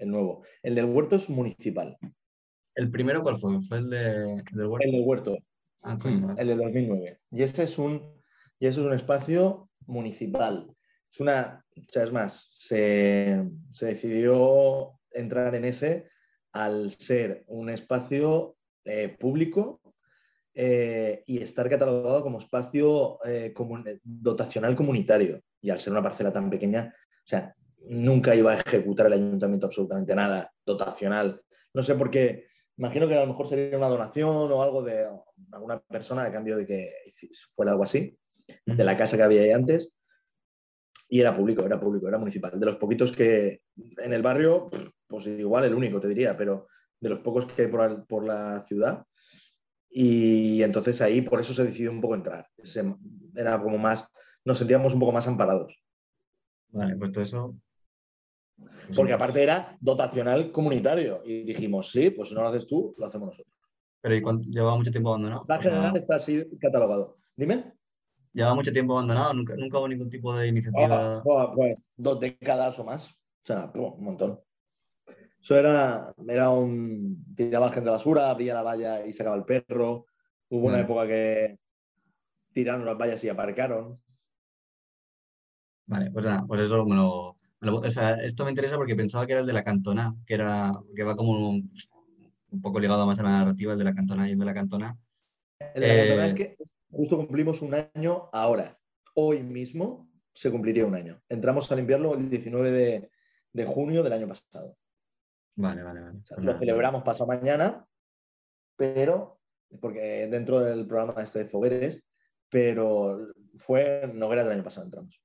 el nuevo. El del huerto es municipal. ¿El primero cuál fue? ¿Fue el, de, del huerto? El del huerto. Ah, coño, El de 2009. Y ese es un, y ese es un espacio municipal. Es una, o sea, es más, se, se decidió entrar en ese al ser un espacio eh, público eh, y estar catalogado como espacio eh, comun- dotacional comunitario. Y al ser una parcela tan pequeña, o sea, nunca iba a ejecutar el ayuntamiento absolutamente nada dotacional. No sé por qué, imagino que a lo mejor sería una donación o algo de alguna persona a cambio de que fuera algo así, de la casa que había ahí antes. Y era público, era público, era municipal. De los poquitos que en el barrio, pues igual el único, te diría, pero de los pocos que hay por, por la ciudad. Y entonces ahí por eso se decidió un poco entrar. Se- era como más, nos sentíamos un poco más amparados. Vale, pues todo eso. Porque aparte era dotacional comunitario. Y dijimos, sí, pues si no lo haces tú, lo hacemos nosotros. Pero ¿y cuánto- llevaba mucho tiempo abandonado? La general está así catalogado. Dime. llevaba mucho tiempo abandonado, nunca, nunca hubo ningún tipo de iniciativa. Ah, buah, pues dos décadas o más. O sea, un montón. Eso era, era un. Tiraba gente la basura, abría la valla y sacaba el perro. Hubo una Vale. época que tiraron las vallas y aparcaron. Vale, pues nada, pues eso me lo- o sea, esto me interesa porque pensaba que era el de la cantona, que era, que va como un, un poco ligado más a la narrativa, el de la cantona y el de la cantona. El de la Eh, Cantona es que justo cumplimos un año ahora. Hoy mismo se cumpliría un año. Entramos a limpiarlo el 19 de, de junio del año pasado. Vale, vale, vale. O sea, Pues lo celebramos pasado mañana, pero porque dentro del programa este de Fogueres, pero fue en Nogueras del año pasado entramos.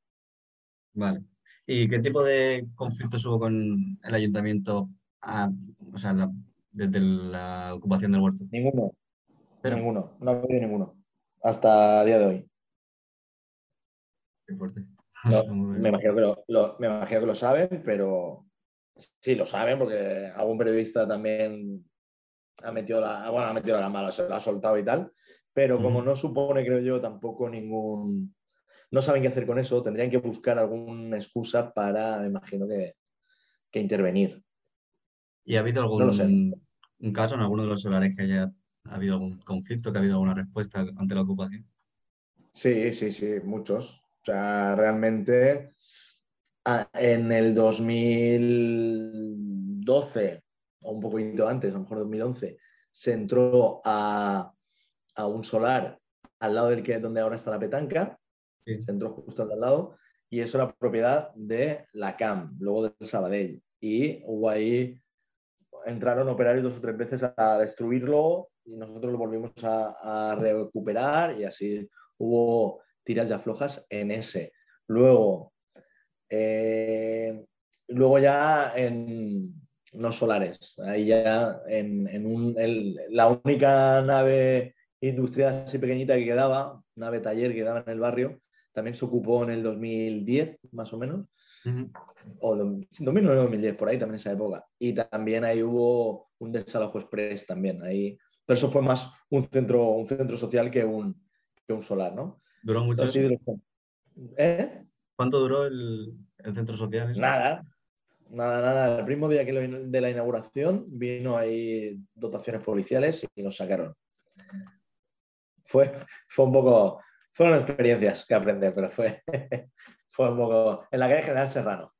Vale. ¿Y qué tipo de conflictos hubo con el ayuntamiento ah, o sea, la- desde la ocupación del huerto? Ninguno, Pero, ninguno, no ha habido ninguno. Hasta día de hoy. qué fuerte. No, me, imagino que lo, lo- me imagino que lo saben, pero sí lo saben porque algún periodista también ha metido la, bueno, ha metido la mala, se la ha soltado y tal, pero como no supone, creo yo, tampoco ningún... No saben qué hacer con eso, tendrían que buscar alguna excusa para, imagino que, que intervenir. ¿Y ha habido algún No lo sé. un caso en alguno de los solares que haya habido algún conflicto, que ha habido alguna respuesta ante la ocupación? Sí, sí, sí, muchos. O sea, realmente en el 2012, o un poquito antes, a lo mejor 2011, se entró a, a un solar al lado del que donde ahora está la petanca, Sí. se entró justo al lado, y eso era propiedad de la CAM, luego del Sabadell. Y hubo ahí, entraron operarios dos o tres veces a destruirlo y nosotros lo volvimos a, recuperar y así hubo tiras ya flojas en ese. Luego, eh, luego ya en los solares, ahí ya en, en un- la única nave industrial así pequeñita que quedaba, nave taller que quedaba en el barrio, también se ocupó en el 2010, más o menos, Ujú. o do- 2009 2010, por ahí también esa época. Y también ahí hubo un desalojo express también, ahí. Pero eso fue más un centro, un centro social que un, que un solar, ¿no? ¿Duró mucho ¿Eh? ¿Cuánto duró el, el centro social? ese? Nada, nada, nada. El mismo día que lo- de la inauguración vino ahí dotaciones policiales y nos sacaron. Fue, fue un poco, fueron experiencias que aprender, pero fue, fue un poco en la calle General Serrano.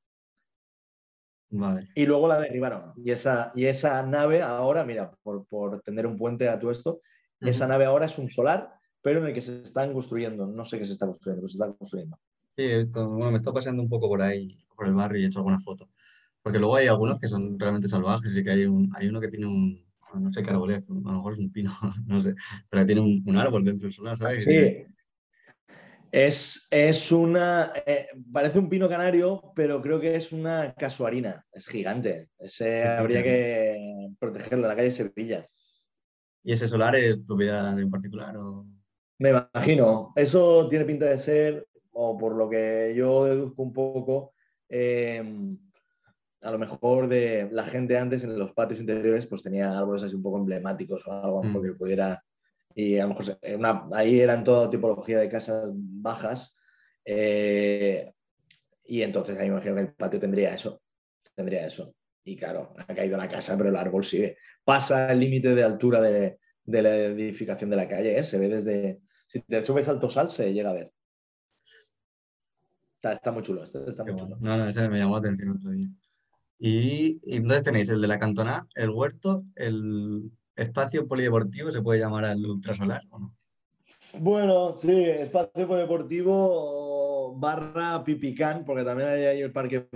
Vale. Y luego la derribaron. Y esa, y esa nave ahora, mira, por, por tener un puente a todo esto, esa Ujú. nave ahora es un solar, pero en el que se están construyendo. No sé qué se está construyendo, pero se está construyendo. Sí, esto, bueno, me está paseando un poco por ahí, por el barrio y he hecho alguna foto. Porque luego hay algunos que son realmente salvajes y que hay, un, hay uno que tiene un, no sé qué árbol es, a lo mejor es un pino, no sé, pero tiene un, un árbol dentro del solar, ¿sabes? Sí. Es, es una. eh, parece un pino canario, pero creo que es una casuarina. Es gigante. Ese habría que protegerlo en la calle Sevilla. ¿Y ese solar es propiedad en particular? O... Me imagino. Eso tiene pinta de ser, o por lo que yo deduzco un poco, eh, a lo mejor de la gente antes en los patios interiores, pues tenía árboles así un poco emblemáticos o algo Mm. que pudiera. Y a lo mejor una- ahí eran toda tipología de casas bajas. eh, y entonces ahí me imagino que el patio tendría eso. Tendría eso. y claro, ha caído la casa, pero el árbol sigue. Pasa el límite de altura de, la edificación de la calle, ¿eh? se ve desde... Si te subes al tosal, se llega a ver. Está, muy chulo, está, muy chulo. No, no, ese me llamó la atención otro día. Y, y, entonces tenéis el de la cantona, el huerto, el espacio polideportivo, ¿se puede llamar al ultrasolar o no? Bueno, sí, espacio polideportivo barra pipicán, porque también hay ahí el parque,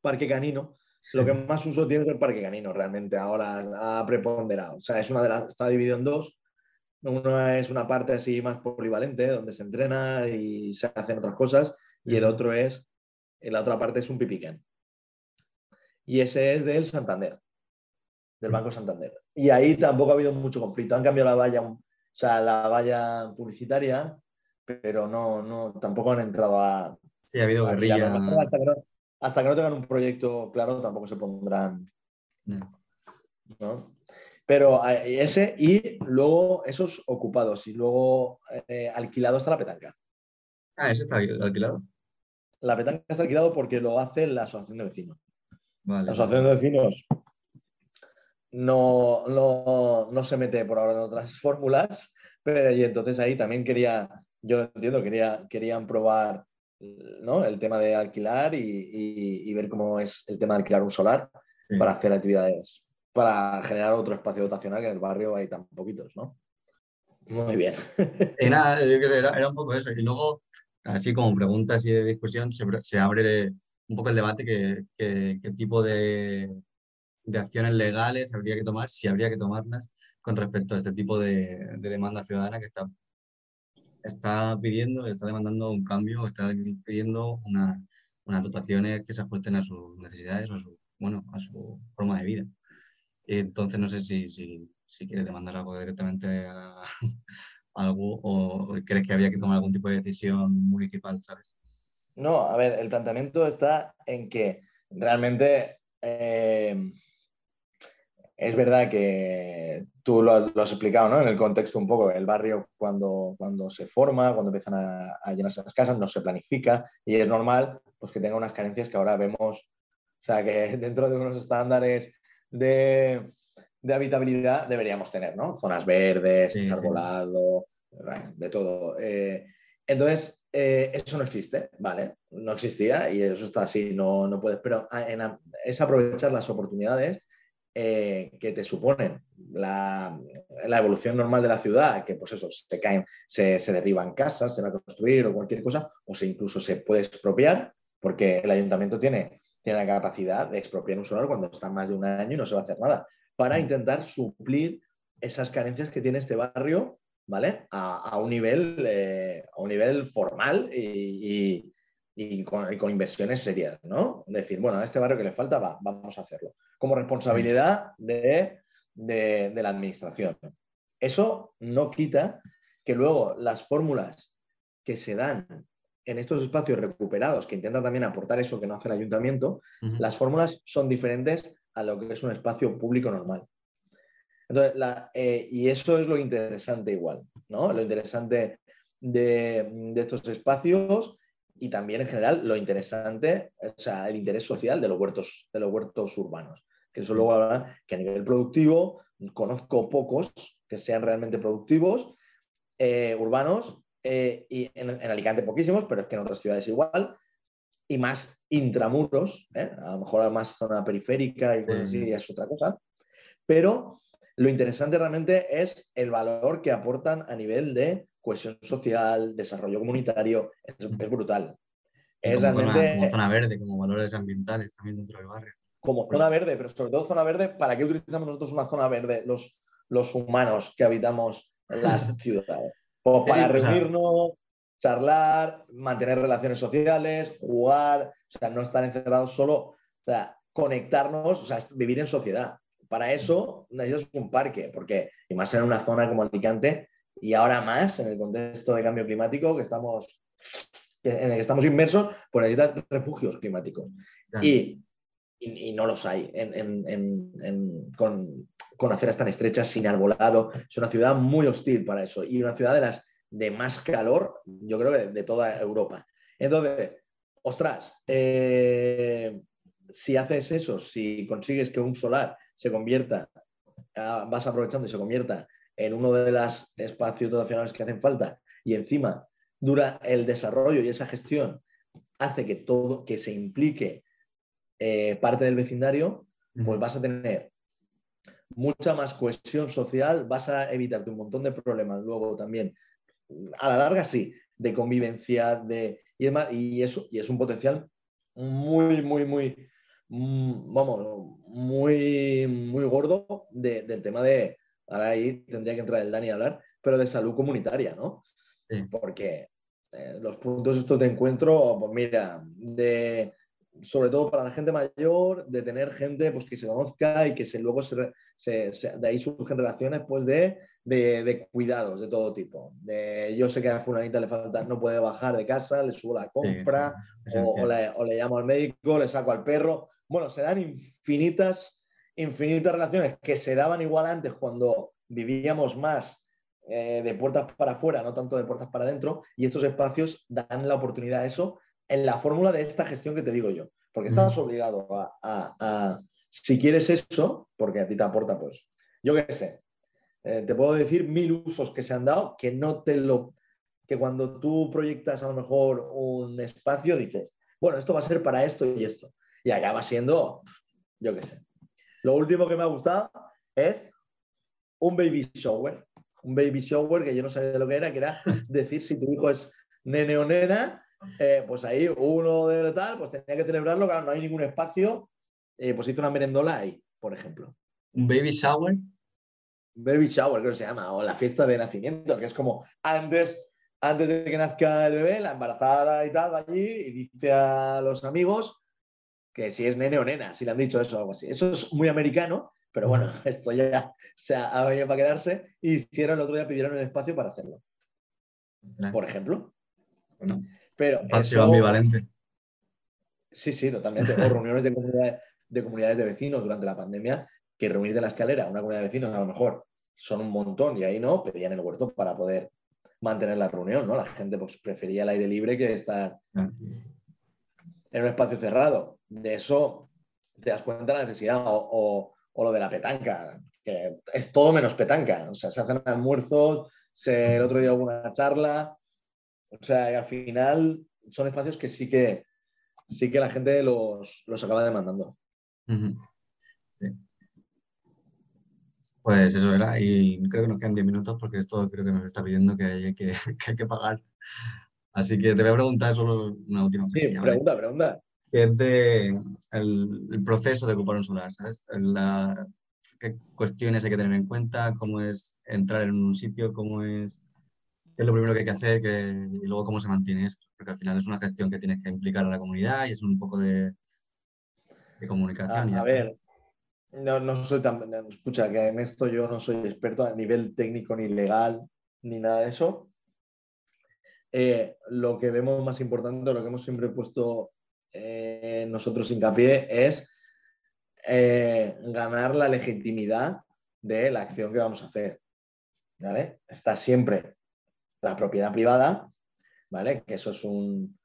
parque canino. Lo que más uso tiene es el parque canino, realmente, ahora ha preponderado. O sea, es una de las, está dividido en dos. Una es una parte así más polivalente, donde se entrena y se hacen otras cosas, y el otro es, la otra parte es un pipicán. Y ese es del Santander, del Banco Santander. Y ahí tampoco ha habido mucho conflicto. Han cambiado la valla, o sea, la valla publicitaria, pero no, no, tampoco han entrado a. Sí, ha habido guerrilla. Hasta que, no, tengan un proyecto claro, tampoco se pondrán. No. Pero eh, ese y luego esos ocupados y luego eh, alquilado está la petanca. Ah, ese está alquilado. La petanca está alquilado porque lo hace la asociación de vecinos. La asociación de vecinos no, no, se mete por ahora en otras fórmulas, pero y entonces ahí también quería, yo entiendo, quería, querían probar ¿no? el tema de alquilar y, ver cómo es el tema de alquilar un solar para hacer actividades, para generar otro espacio dotacional que en el barrio hay tan poquitos, ¿no? Muy bien. Y nada, era, un poco eso. Y luego, así como preguntas y de discusión, se, se abre un poco el debate que, qué tipo de, de acciones legales habría que tomar, si habría que tomarlas, con respecto a este tipo de, demanda ciudadana que está, está pidiendo, está demandando un cambio, está pidiendo una, unas dotaciones que se ajusten a sus necesidades o a su, bueno, a su forma de vida. Entonces no sé si, si, si quieres demandar algo directamente a, algo o crees que habría que tomar algún tipo de decisión municipal, ¿sabes? No, a ver, el planteamiento está en que realmente eh, es verdad que tú lo, has explicado ¿no? en el contexto un poco, el barrio cuando, cuando se forma, cuando empiezan a, llenarse las casas, no se planifica y es normal pues, que tenga unas carencias que ahora vemos, o sea, que dentro de unos estándares de, habitabilidad deberíamos tener, ¿no? Zonas verdes, arbolado, de todo. Eh, entonces, eh, eso no existe, ¿vale? No existía y eso está así, no, no puedes, pero es aprovechar las oportunidades eh, que te suponen la, evolución normal de la ciudad, que pues eso, se caen, se, derriban casas, se va a construir o cualquier cosa, o se incluso se puede expropiar, porque el ayuntamiento tiene, tiene la capacidad de expropiar un solar cuando está más de un año y no se va a hacer nada, para intentar suplir esas carencias que tiene este barrio, ¿vale? A, un, nivel, eh, a un nivel formal y, y con, inversiones serias, ¿no? Decir, bueno, a este barrio que le falta, va, vamos a hacerlo. Como responsabilidad de, la administración. Eso no quita que luego las fórmulas que se dan en estos espacios recuperados, que intentan también aportar eso que no hace el ayuntamiento, las fórmulas son diferentes a lo que es un espacio público normal. Entonces, eh, y eso es lo interesante igual, ¿no? Lo interesante de, de estos espacios y también en general lo interesante, o sea, el interés social de los huertos, de los huertos urbanos. Que eso luego habla que a nivel productivo conozco pocos que sean realmente productivos, eh, urbanos, eh, y en, Alicante poquísimos, pero es que en otras ciudades igual, y más intramuros, ¿eh? a lo mejor más zona periférica y cosas así, es otra cosa. Pero lo interesante realmente es el valor que aportan a nivel de cohesión social, desarrollo comunitario, es, brutal. Es como, realmente, zona, zona, verde, como valores ambientales también dentro del barrio. Como zona verde, pero sobre todo zona verde, ¿para qué utilizamos nosotros una zona verde los, los humanos que habitamos las ciudades? Pues para reunirnos, charlar, mantener relaciones sociales, jugar, o sea, no estar encerrados solo, o sea, conectarnos, o sea, vivir en sociedad. Para eso necesitas un parque, porque, y más en una zona como Alicante, y ahora más en el contexto de cambio climático que estamos, en el que estamos inmersos, pues necesitas refugios climáticos. Y, y, no los hay con, con aceras tan estrechas, sin arbolado. Es una ciudad muy hostil para eso y una ciudad de las de más calor, yo creo de, toda Europa. Entonces, ostras, eh, si haces eso, si consigues que un solar se convierta, ah, vas aprovechando y se convierta en uno de los espacios dotacionales que hacen falta y encima dura el desarrollo y esa gestión hace que todo, que se implique eh, parte del vecindario, pues vas a tener mucha más cohesión social, vas a evitarte un montón de problemas luego también. A la larga sí, de convivencia, de, y, y, eso, y es un potencial muy, muy, muy, mm, vamos, muy, muy gordo del tema de, ahora ahí tendría que entrar el Dani a hablar, pero de salud comunitaria, ¿no? Porque eh, los puntos estos de encuentro, pues mira, de, sobre todo para la gente mayor, de tener gente pues, que se conozca y que se, luego se, de ahí surgen relaciones pues, de, de, cuidados de todo tipo. De, yo sé que a fulanita le falta, no puede bajar de casa, le subo la compra, o, le, o, le, llamo al médico, le saco al perro. Bueno, se dan infinitas, infinitas relaciones que se daban igual antes cuando vivíamos más eh, de puertas para afuera, no tanto de puertas para adentro, y estos espacios dan la oportunidad a eso en la fórmula de esta gestión que te digo yo, porque estás obligado a, si quieres eso, porque a ti te aporta, pues, yo qué sé, eh, te puedo decir mil usos que se han dado que no te lo, que cuando tú proyectas a lo mejor un espacio dices, bueno, esto va a ser para esto y esto, y acaba siendo, yo qué sé. Lo último que me ha gustado es un baby shower un baby shower que yo no sabía lo que era, que era decir si tu hijo es nene o nena, eh, pues ahí uno de tal, pues tenía que celebrarlo, claro, no hay ningún espacio, eh, pues hizo una merendola ahí, por ejemplo. ¿Un baby shower? Baby shower, creo que se llama, o la fiesta de nacimiento, que es como antes, antes de que nazca el bebé, la embarazada y tal, va allí y dice a los amigos que si es nene o nena, si le han dicho eso o algo así. Eso es muy americano, pero bueno, esto ya se ha, venido para quedarse y hicieron el otro día, pidieron el espacio para hacerlo. Por ejemplo. Bueno, pero eso, ambivalente. Sí, sí, totalmente. O reuniones de comunidades, de comunidades de vecinos durante la pandemia, que reunir de la escalera una comunidad de vecinos a lo mejor son un montón y ahí no, pedían el huerto para poder mantener la reunión, ¿no? La gente pues, prefería el aire libre que estar en un espacio cerrado. De eso te das cuenta de la necesidad. o, o lo de la petanca, que es todo menos petanca. O sea, se hacen almuerzos, se, el otro día hubo una charla. O sea, y al final son espacios que sí que, sí que la gente los, acaba demandando. Pues eso era, y creo que nos quedan 10 minutos porque esto creo que nos está pidiendo que hay que, hay que pagar. Así que te voy a preguntar solo una última cosa. Sí, pregunta, pregunta que es de el, proceso de ocupar un solar, ¿sabes? La, qué cuestiones hay que tener en cuenta, cómo es entrar en un sitio, cómo es, qué es lo primero que hay que hacer y luego cómo se mantiene eso, porque al final es una gestión que tienes que implicar a la comunidad y es un poco de, de comunicación. A, ver, no, no, soy tan, escucha, que en esto yo no soy experto a nivel técnico ni legal ni nada de eso. Eh, lo que vemos más importante, lo que hemos siempre puesto eh, nosotros hincapié es eh, ganar la legitimidad de la acción que vamos a hacer. ¿vale? Está siempre la propiedad privada, ¿vale? que eso es un...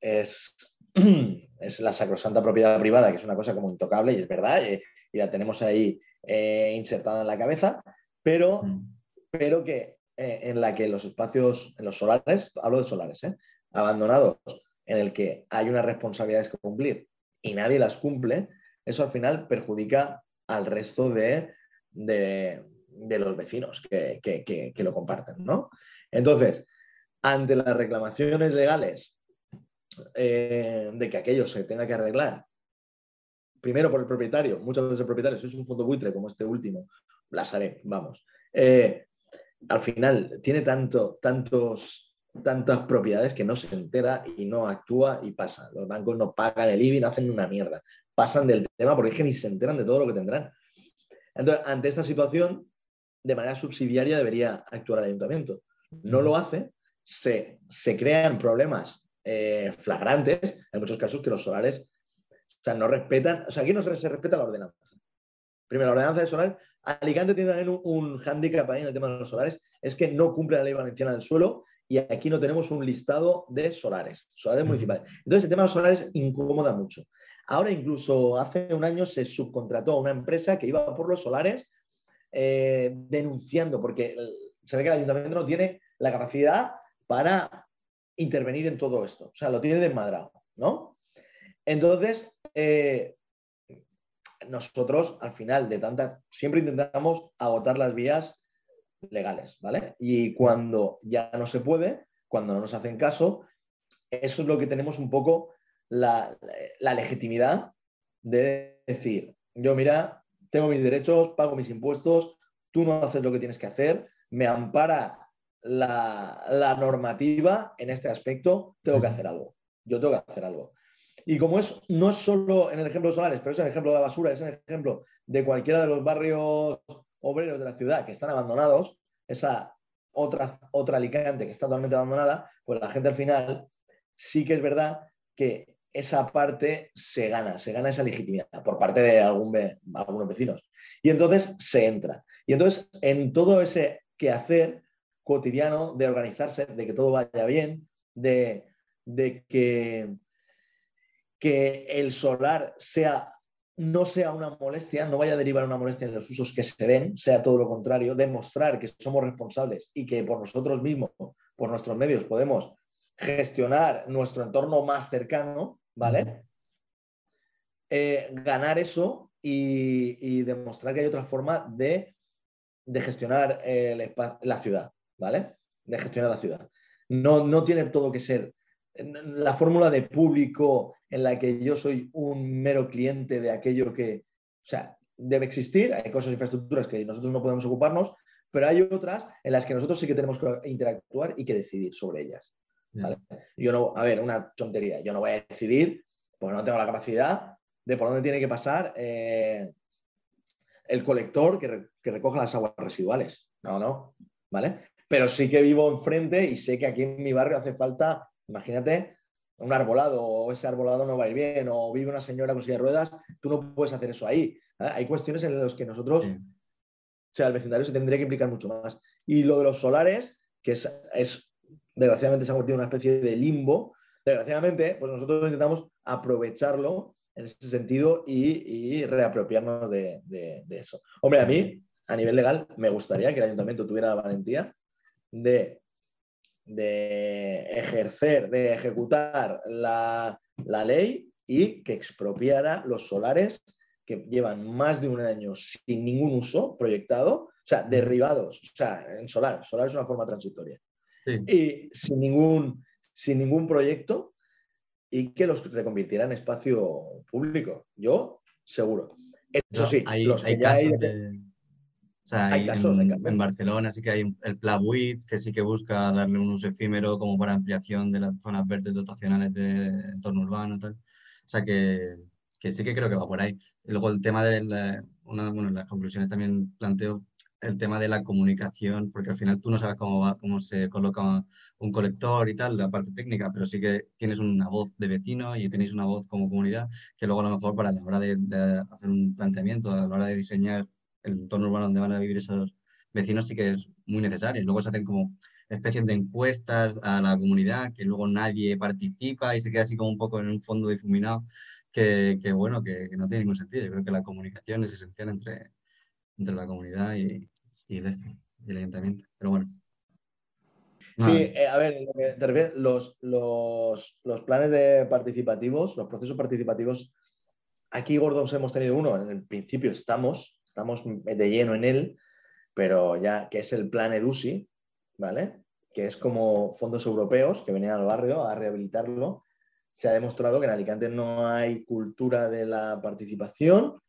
Es, es la sacrosanta propiedad privada, que es una cosa como intocable y es verdad, y, la tenemos ahí eh, insertada en la cabeza, pero, mm. pero que en la que los espacios, en los solares, hablo de solares, abandonados, en el que hay unas responsabilidades que cumplir y nadie las cumple, eso al final perjudica al resto de, los vecinos que, lo comparten. ¿no? Entonces, ante las reclamaciones legales eh, de que aquello se tenga que arreglar, primero por el propietario, muchas veces el propietario, si es un fondo buitre como este último, la haré, vamos. Eh, al final tiene tanto, tantos tantas propiedades que no se entera y no actúa y pasa. Los bancos no pagan el IBI, no hacen una mierda. Pasan del tema porque es que ni se enteran de todo lo que tendrán. Entonces, ante esta situación, de manera subsidiaria debería actuar el ayuntamiento. No lo hace, se, crean problemas eh, flagrantes, en muchos casos que los solares o sea, no respetan, o sea, aquí no se, respeta la ordenanza. Primero, la ordenanza de solar, Alicante tiene también un, un hándicap ahí en el tema de los solares, es que no cumple la ley valenciana del suelo y aquí no tenemos un listado de solares, solares municipales. Entonces, el tema de los solares incomoda mucho. Ahora incluso hace un año se subcontrató a una empresa que iba por los solares eh, denunciando, porque se ve que el ayuntamiento no tiene la capacidad para intervenir en todo esto. O sea, lo tiene desmadrado, ¿no? Entonces, eh, nosotros al final de tantas, siempre intentamos agotar las vías legales, ¿vale? Y cuando ya no se puede, cuando no nos hacen caso, eso es lo que tenemos un poco la, legitimidad de decir, yo mira, tengo mis derechos, pago mis impuestos, tú no haces lo que tienes que hacer, me ampara la, la normativa en este aspecto, tengo que hacer algo. Yo tengo que hacer algo. Y como es, no es solo en el ejemplo de Solares, pero es el ejemplo de la basura, es el ejemplo de cualquiera de los barrios obreros de la ciudad que están abandonados, esa otra, otra Alicante que está totalmente abandonada, pues la gente al final sí que es verdad que esa parte se gana, se gana esa legitimidad por parte de algún, algunos vecinos. Y entonces se entra. Y entonces en todo ese quehacer cotidiano de organizarse, de que todo vaya bien, de, de que que el solar sea, no sea una molestia, no vaya a derivar una molestia en los usos que se den, sea todo lo contrario, demostrar que somos responsables y que por nosotros mismos, por nuestros medios, podemos gestionar nuestro entorno más cercano, ¿vale? Eh, ganar eso y, demostrar que hay otra forma de, gestionar la ciudad, ¿vale? De gestionar la ciudad. No, no tiene todo que ser la fórmula de público en la que yo soy un mero cliente de aquello que, o sea, debe existir, hay cosas, infraestructuras que nosotros no podemos ocuparnos, pero hay otras en las que nosotros sí que tenemos que interactuar y que decidir sobre ellas. Yo no, a ver, una tontería, yo no voy a decidir porque no tengo la capacidad de por dónde tiene que pasar eh, el colector que, que recoja las aguas residuales. No, no, ¿vale? Pero sí que vivo enfrente y sé que aquí en mi barrio hace falta Imagínate un arbolado o ese arbolado no va a ir bien o vive una señora con silla de ruedas, tú no puedes hacer eso ahí. ¿eh? Hay cuestiones en las que nosotros, o sea, el vecindario se tendría que implicar mucho más. Y lo de los solares, que es, desgraciadamente se ha convertido en una especie de limbo, desgraciadamente, pues nosotros intentamos aprovecharlo en ese sentido y, reapropiarnos de, de, eso. Hombre, a mí, a nivel legal, me gustaría que el ayuntamiento tuviera la valentía de de ejercer, de ejecutar la, ley y que expropiara los solares que llevan más de un año sin ningún uso proyectado, o sea, derribados, o sea, en solar, solar es una forma transitoria, y sin ningún, sin ningún proyecto y que los reconvirtiera en espacio público. Yo, seguro. Eso sí, hay, los hay casos de hay, casos, en, Barcelona sí que hay el Plabuit, que sí que busca darle un uso efímero como para ampliación de las zonas verdes dotacionales de entorno urbano. Tal. O sea que, que, sí que creo que va por ahí. Y luego el tema de la, una, bueno, las conclusiones también planteo el tema de la comunicación, porque al final tú no sabes cómo, va, cómo se coloca un colector y tal, la parte técnica, pero sí que tienes una voz de vecino y tenéis una voz como comunidad que luego a lo mejor para la hora de, de hacer un planteamiento, a la hora de diseñar el entorno urbano donde van a vivir esos vecinos sí que es muy necesario. Luego se hacen como especies de encuestas a la comunidad que luego nadie participa y se queda así como un poco en un fondo difuminado que, que bueno, que, no tiene ningún sentido. Yo creo que la comunicación es esencial entre, entre la comunidad y, y, el, este, y el ayuntamiento. Pero bueno. Sí, eh, a ver, los, los, los planes de participativos, los procesos participativos, aquí Gordos hemos tenido uno, en el principio estamos, estamos de lleno en él, pero ya que es el plan EDUSI, ¿vale? Que es como fondos europeos que venían al barrio a rehabilitarlo. Se ha demostrado que en Alicante no hay cultura de la participación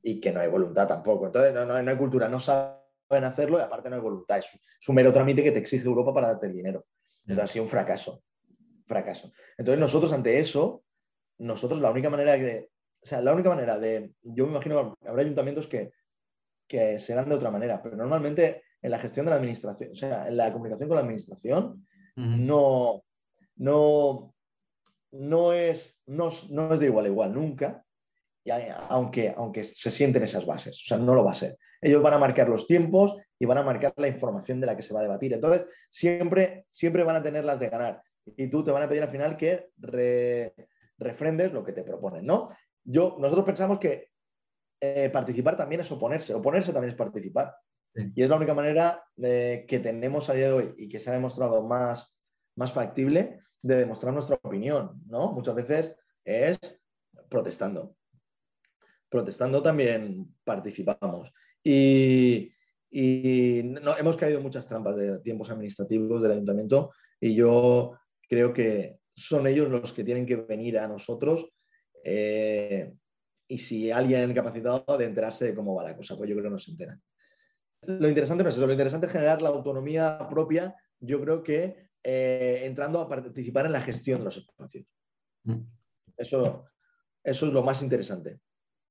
y que no hay voluntad tampoco. Entonces, no, no, hay cultura, no saben hacerlo y aparte no hay voluntad. Es, un mero trámite que te exige Europa para darte el dinero. Entonces, ha sido un fracaso. Fracaso. Entonces, nosotros ante eso, nosotros la única manera de. O sea, la única manera de. Yo me imagino, habrá ayuntamientos que que serán de otra manera, pero normalmente en la gestión de la administración, o sea, en la comunicación con la administración, no, no, no, es, no, es de igual a igual nunca, y aunque, aunque se sienten esas bases, o sea, no lo va a ser. Ellos van a marcar los tiempos y van a marcar la información de la que se va a debatir. Entonces, siempre, siempre van a tener las de ganar. Y tú te van a pedir al final que refrendes lo que te proponen, ¿no? yo, nosotros pensamos que eh, participar también es oponerse, oponerse también es participar. Y es la única manera eh, que tenemos a día de hoy y que se ha demostrado más, más factible de demostrar nuestra opinión, ¿no? Muchas veces es protestando. Protestando también participamos. Y, no, hemos caído en muchas trampas de tiempos administrativos del ayuntamiento y yo creo que son ellos los que tienen que venir a nosotros eh, y si alguien capacitado de enterarse de cómo va la cosa, pues yo creo que no se enteran. Lo interesante no es eso, lo interesante es generar la autonomía propia, yo creo que eh, entrando a participar en la gestión de los espacios. Mm. Eso, eso es lo más interesante.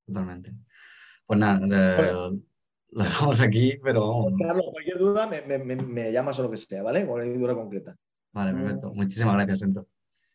Totalmente. Pues nada, lo dejamos aquí, pero vamos. Carlos, cualquier duda me, me, me, llamas o lo que sea, ¿vale? Cualquier duda concreta. Vale, perfecto. Muchísimas gracias, Sento.